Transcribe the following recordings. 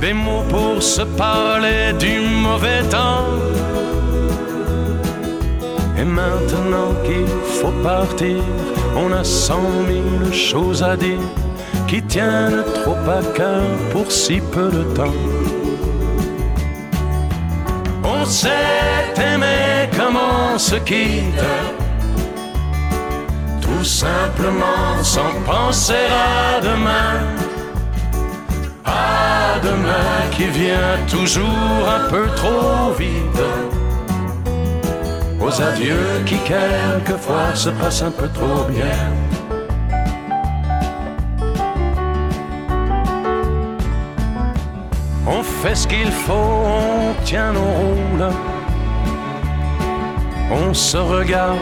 des mots pour se parler du mauvais temps. Et maintenant qu'il faut partir, on a cent mille choses à dire qui tiennent trop à cœur pour si peu de temps. On s'est aimé comme on se quitte simplement sans penser à demain. À demain qui vient toujours un peu trop vite. Aux adieux qui quelquefois se passent un peu trop bien. On fait ce qu'il faut, on tient nos rôles. On se regarde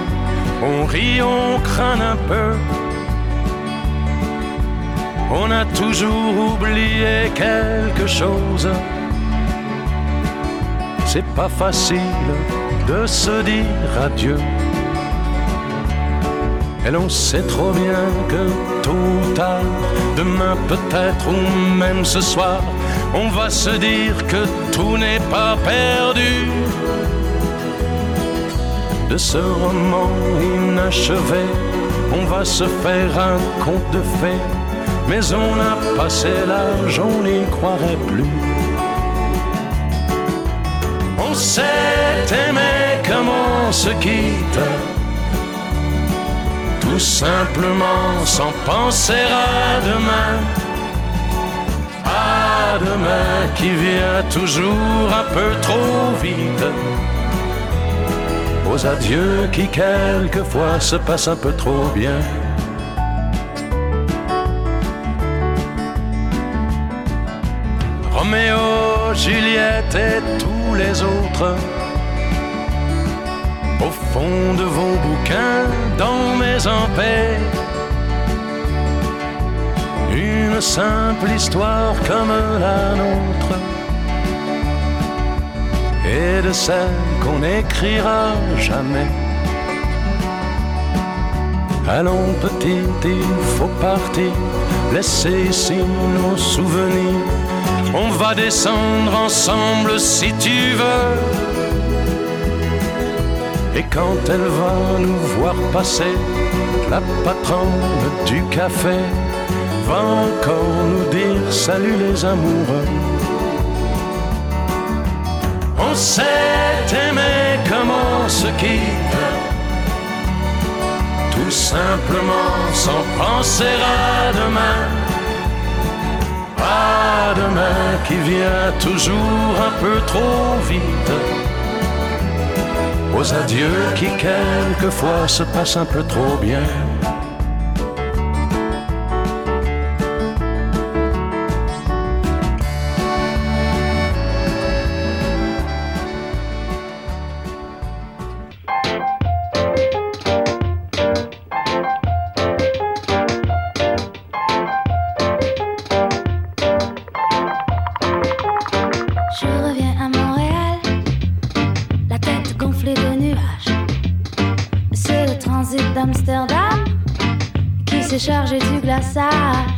on rit, on craint un peu. On a toujours oublié quelque chose. C'est pas facile de se dire adieu. Et l'on sait trop bien que tôt ou demain peut-être ou même ce soir, on va se dire que tout n'est pas perdu de ce roman inachevé, on va se faire un conte de fées, mais on a passé l'âge, on n'y croirait plus. On s'est aimé comme on se quitte, tout simplement sans penser à demain. À demain qui vient toujours un peu trop vite aux adieux qui quelquefois se passent un peu trop bien. Roméo, Juliette et tous les autres, au fond de vos bouquins, dans mes paix une simple histoire comme la nôtre et de celle qu'on n'écrira jamais. Allons petit, il faut partir, laisser ici nos souvenirs. On va descendre ensemble si tu veux. Et quand elle va nous voir passer, la patronne du café va encore nous dire salut les amoureux. On s'est aimé comme on se quitte, tout simplement sans penser à demain. À demain qui vient toujours un peu trop vite. Aux adieux qui quelquefois se passent un peu trop bien. pasar.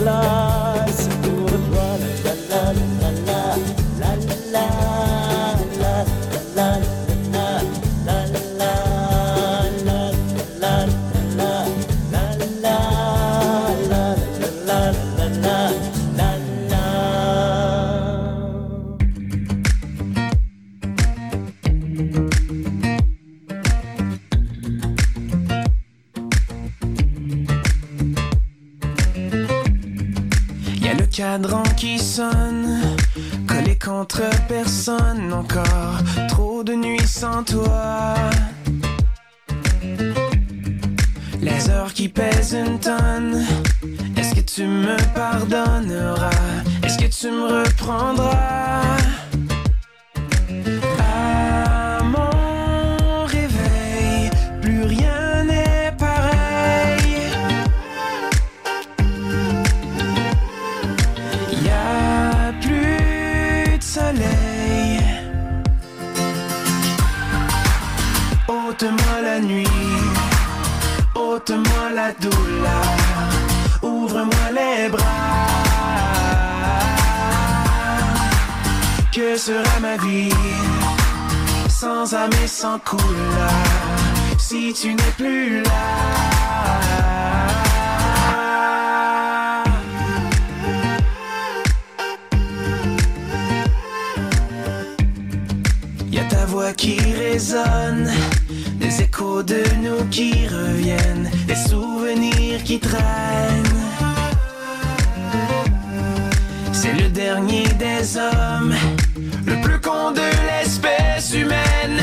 La la ouvre-moi les bras. Que sera ma vie sans âme et sans couleur si tu n'es plus là? Y a ta voix qui résonne, des échos de nous qui reviennent, des souvenirs qui traînent. C'est le dernier des hommes, le plus con de l'espèce humaine,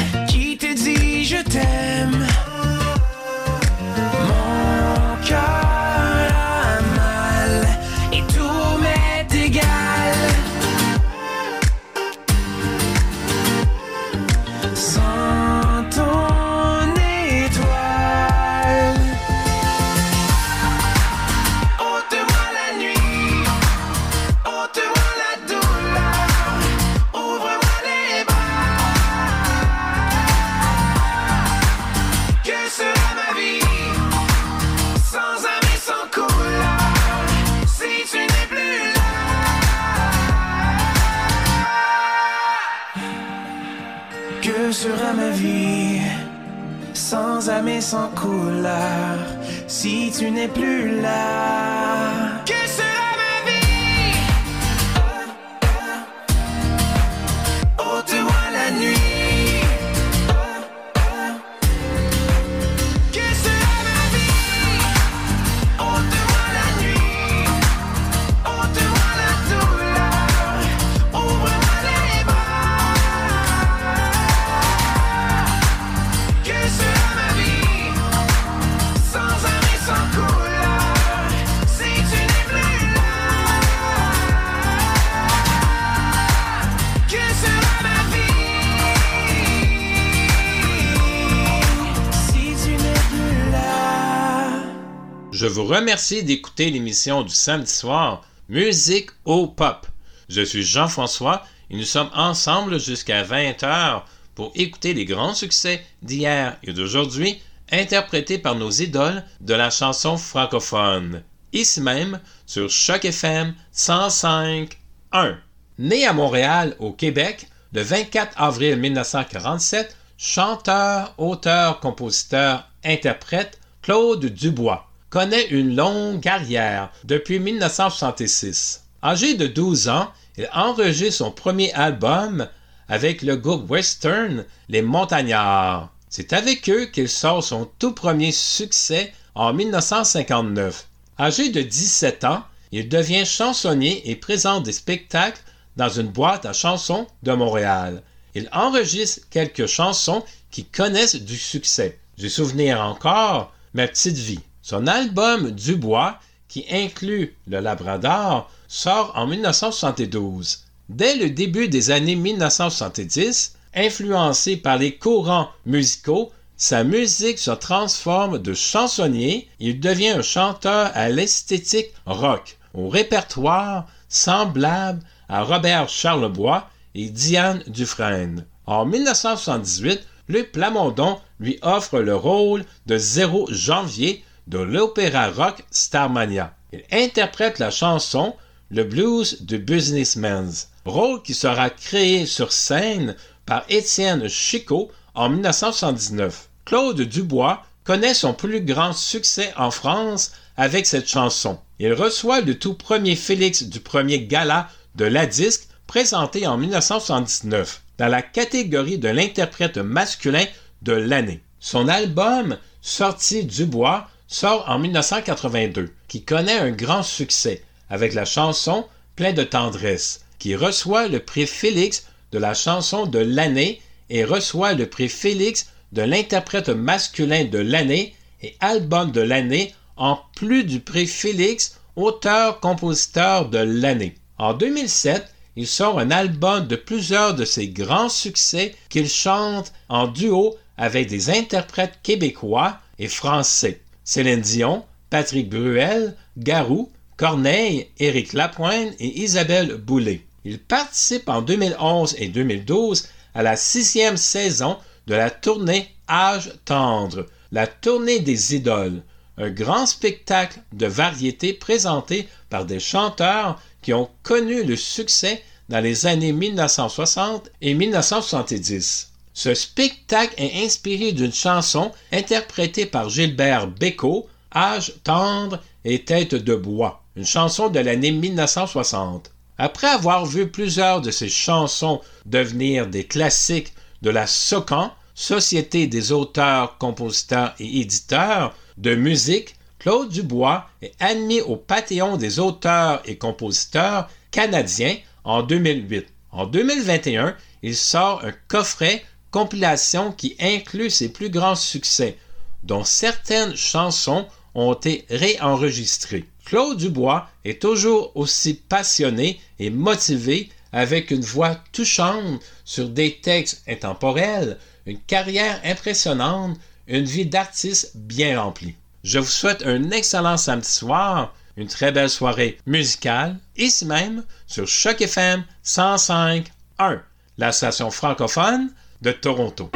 vous remercie d'écouter l'émission du samedi soir Musique au Pop. Je suis Jean-François et nous sommes ensemble jusqu'à 20h pour écouter les grands succès d'hier et d'aujourd'hui interprétés par nos idoles de la chanson francophone. Ici même sur Choc FM 105.1. Né à Montréal, au Québec, le 24 avril 1947, chanteur, auteur, compositeur, interprète, Claude Dubois connaît une longue carrière depuis 1966. Âgé de 12 ans, il enregistre son premier album avec le groupe western Les Montagnards. C'est avec eux qu'il sort son tout premier succès en 1959. Âgé de 17 ans, il devient chansonnier et présente des spectacles dans une boîte à chansons de Montréal. Il enregistre quelques chansons qui connaissent du succès. J'ai souvenir encore Ma petite vie. Son album Dubois, qui inclut le Labrador, sort en 1972. Dès le début des années 1970, influencé par les courants musicaux, sa musique se transforme de chansonnier et il devient un chanteur à l'esthétique rock, au répertoire semblable à Robert Charlebois et Diane Dufresne. En 1978, Luc Plamondon lui offre le rôle de Zéro Janvier de l'opéra rock Starmania. Il interprète la chanson Le blues du businessman's, rôle qui sera créé sur scène par Étienne Chicot en 1979. Claude Dubois connaît son plus grand succès en France avec cette chanson. Il reçoit le tout premier Félix du premier gala de la disque présenté en 1979 dans la catégorie de l'interprète masculin de l'année. Son album Sorti Dubois sort en 1982, qui connaît un grand succès avec la chanson plein de tendresse, qui reçoit le prix Félix de la chanson de l'année et reçoit le prix Félix de l'interprète masculin de l'année et album de l'année en plus du prix Félix auteur-compositeur de l'année. En 2007, il sort un album de plusieurs de ses grands succès qu'il chante en duo avec des interprètes québécois et français. Céline Dion, Patrick Bruel, Garou, Corneille, Éric Lapointe et Isabelle Boulay. Il participe en 2011 et 2012 à la sixième saison de la tournée Âge tendre, la tournée des idoles, un grand spectacle de variété présenté par des chanteurs qui ont connu le succès dans les années 1960 et 1970. Ce spectacle est inspiré d'une chanson interprétée par Gilbert Bécaud, Âge tendre et tête de bois, une chanson de l'année 1960. Après avoir vu plusieurs de ces chansons devenir des classiques de la SOCAN, Société des auteurs, compositeurs et éditeurs de musique, Claude Dubois est admis au Panthéon des auteurs et compositeurs canadiens en 2008. En 2021, il sort un coffret compilation qui inclut ses plus grands succès, dont certaines chansons ont été réenregistrées. Claude Dubois est toujours aussi passionné et motivé avec une voix touchante sur des textes intemporels, une carrière impressionnante, une vie d'artiste bien remplie. Je vous souhaite un excellent samedi soir, une très belle soirée musicale, ici même sur Choc FM 105.1, la station francophone de Toronto.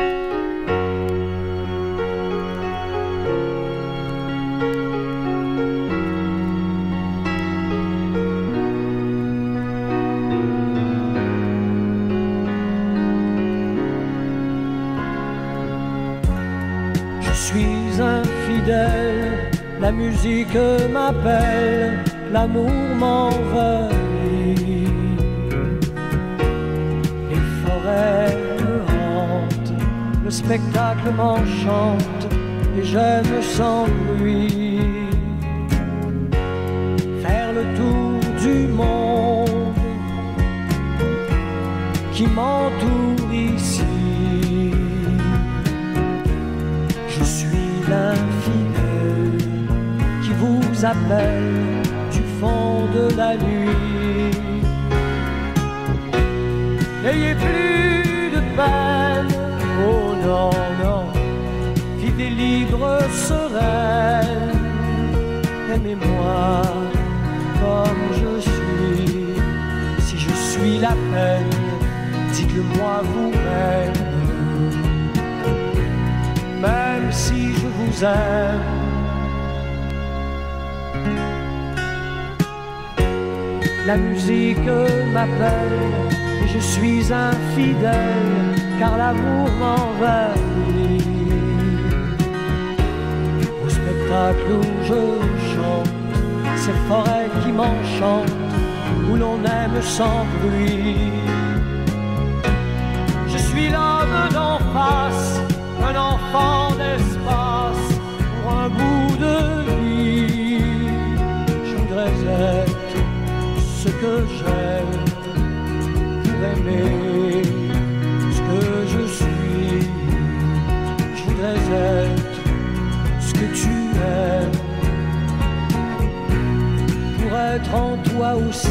la musique m'appelle, l'amour m'envahit. Spectacle m'enchante et j'aime lui. Faire le tour du monde qui m'entoure ici. Je suis l'infidèle qui vous appelle du fond de la nuit. N'ayez plus de peine, libre, sereine, aimez-moi comme je suis. Si je suis la peine, dites-le-moi vous-même même si je vous aime. La musique m'appelle et je suis infidèle car l'amour m'envahit. Spectacle où je chante, ces forêts qui m'enchantent, où l'on aime sans bruit. Aussi.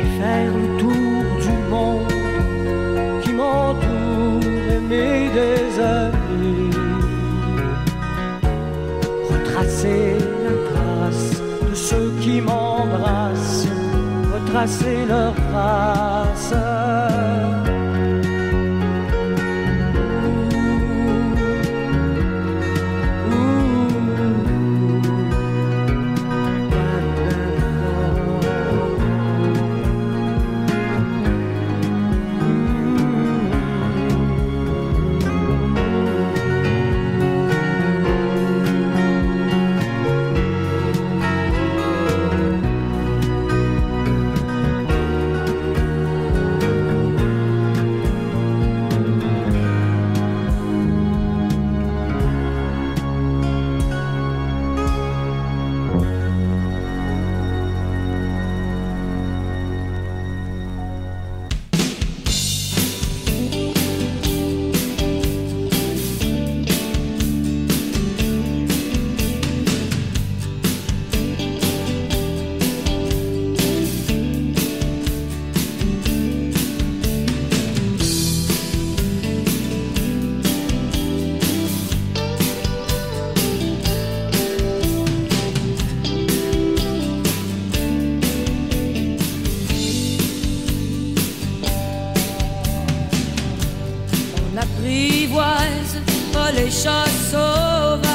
Et faire le tour du monde qui m'entoure et mes désirs. Retracer la trace de ceux qui m'embrassent, retracer leurs traces. Les chats sauvages.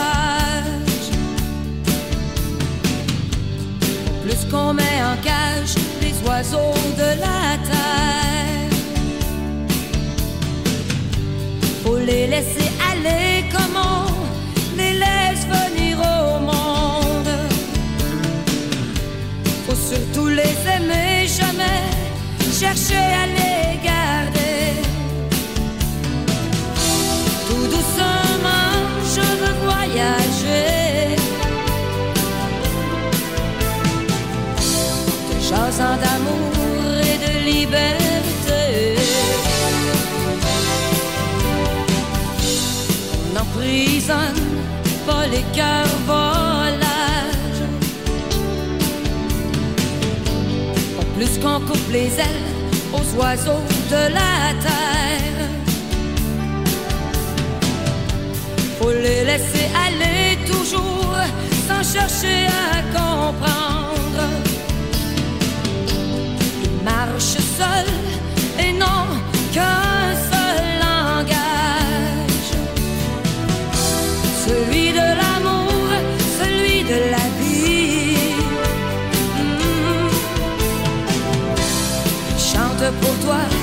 Plus qu'on met en cage les oiseaux de la terre, faut les laisser aller comme on les laisse venir au monde? Faut surtout les aimer, jamais chercher à les On n'emprisonne pas les cœurs volages. Pas plus qu'on coupe les ailes aux oiseaux de la terre. Faut les laisser aller toujours sans chercher à comprendre. Ils marchent seuls et non qu'un Chante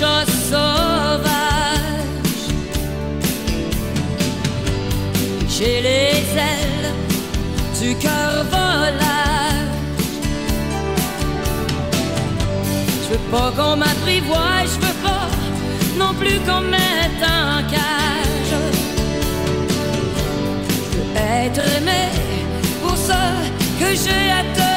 chat sauvage. J'ai les ailes du cœur volage. Je veux pas qu'on m'apprivoise, je veux pas non plus qu'on me mette en cage. Je veux être aimé pour ce que j'ai à te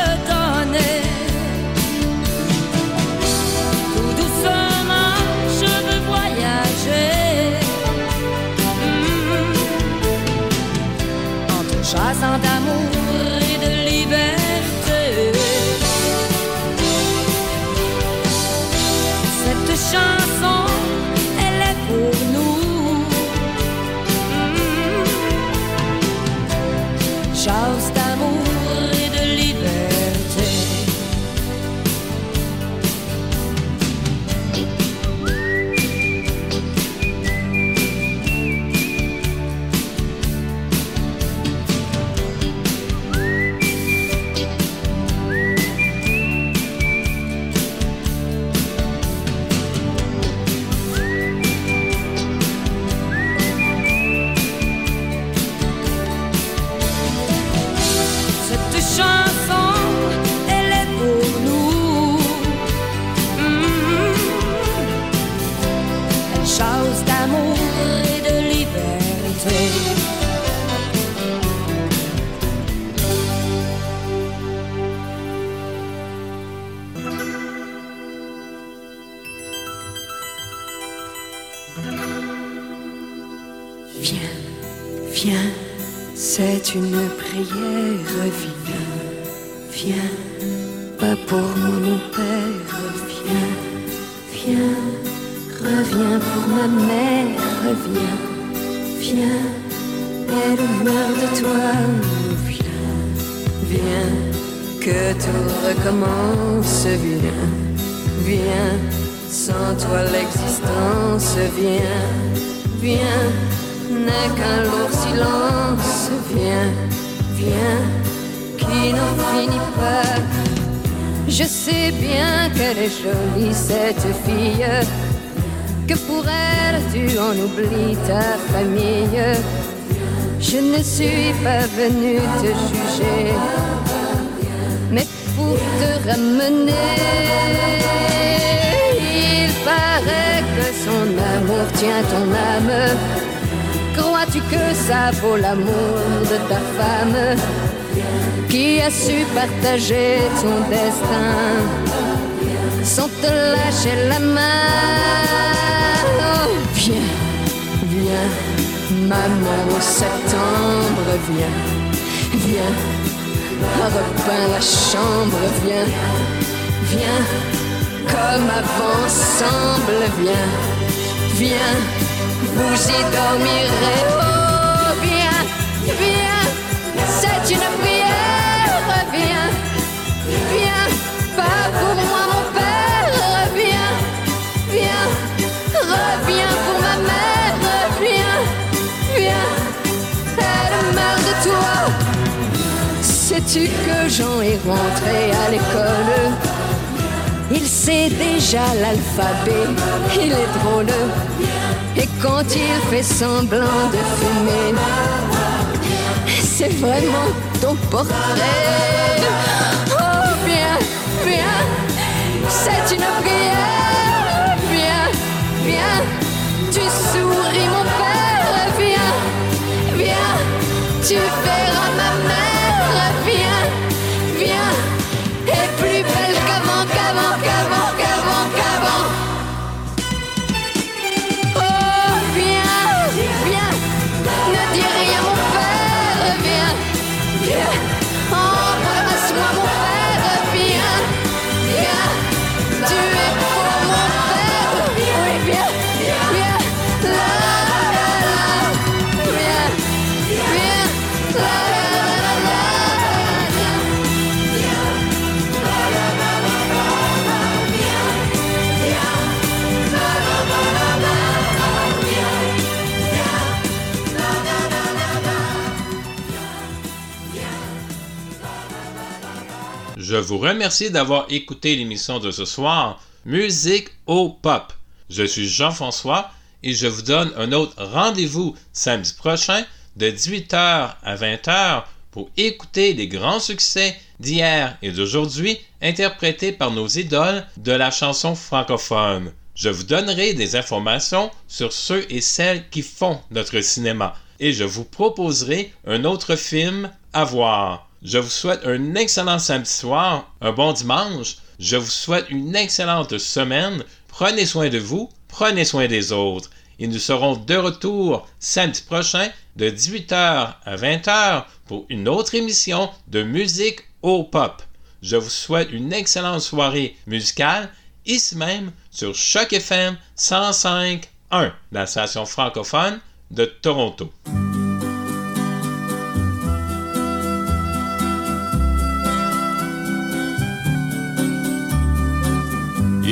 Viens, viens, c'est une prière, viens, viens, pas pour mon père, viens, viens, reviens pour ma mère, viens, viens, elle meurt de toi, viens, viens, que tout recommence, viens, viens, sans toi l'existence, viens, viens, n'est qu'un lourd silence, viens, viens, qui n'en finit pas. Je sais bien qu'elle est jolie, cette fille, que pour elle tu en oublies ta famille? Je ne suis pas venue te juger, mais pour te ramener. Il paraît que son amour tient ton âme. Crois-tu que ça vaut l'amour de ta femme qui a su partager ton destin sans te lâcher la main? Oh, Viens, viens, maman au septembre, viens, viens, repeins la chambre, viens, viens, comme avant, semble, viens, viens, vous y dormirez, oh, viens, viens, c'est une prière, viens, viens, pas pour moi mon père, viens, viens, reviens pour ma mère, viens, viens, elle meurt de toi. Sais-tu que Jean est rentré à l'école? Il sait déjà l'alphabet, il est drôle. Quand il fait semblant de fumer, c'est vraiment ton portrait. Oh, viens, viens, c'est une prière. Viens, viens, tu souris mon père. Viens, viens, tu verras Je vous remercie d'avoir écouté l'émission de ce soir, Musique au Pop. Je suis Jean-François et je vous donne un autre rendez-vous samedi prochain de 18h à 20h pour écouter les grands succès d'hier et d'aujourd'hui interprétés par nos idoles de la chanson francophone. Je vous donnerai des informations sur ceux et celles qui font notre cinéma et je vous proposerai un autre film à voir. Je vous souhaite un excellent samedi soir, un bon dimanche. Je vous souhaite une excellente semaine. Prenez soin de vous, prenez soin des autres. Et nous serons de retour samedi prochain de 18h à 20h pour une autre émission de musique au pop. Je vous souhaite une excellente soirée musicale ici même sur Choc FM 105.1, la station francophone de Toronto.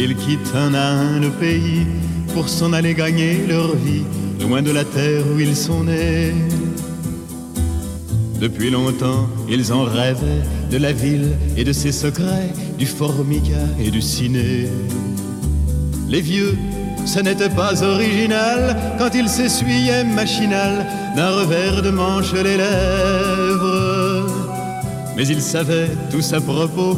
Ils quittent un à un le pays pour s'en aller gagner leur vie, loin de la terre où ils sont nés. Depuis longtemps, ils en rêvaient de la ville et de ses secrets, du formica et du ciné. Les vieux, ce n'était pas original quand ils s'essuyaient machinal d'un revers de manche les lèvres. Mais ils savaient tous à propos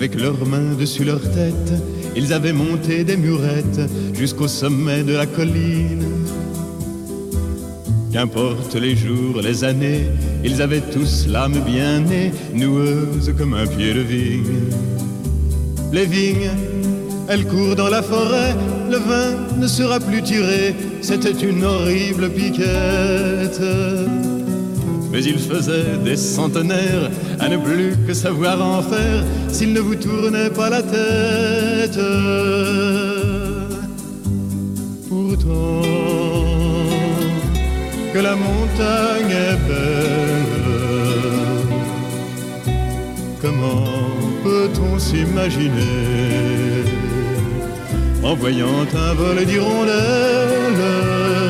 Avec leurs mains dessus leur tête, ils avaient monté des murettes jusqu'au sommet de la colline. Qu'importe les jours, les années, ils avaient tous l'âme bien née, noueuse comme un pied de vigne. Les vignes, elles courent dans la forêt, le vin ne sera plus tiré, c'était une horrible piquette. Mais il faisait des centenaires à ne plus que savoir en faire s'il ne vous tournait pas la tête. Pourtant, que la montagne est belle, comment peut-on s'imaginer? En voyant un vol d'hirondelles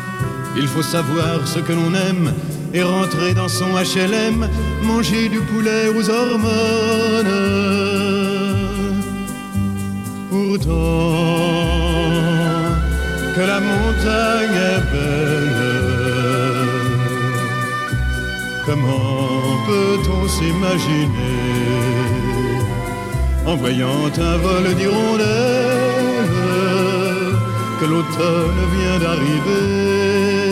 Il faut savoir ce que l'on aime et rentrer dans son HLM, manger du poulet aux hormones. Pourtant, que la montagne est belle, comment peut-on s'imaginer? En voyant un vol d'hirondelles que l'automne vient d'arriver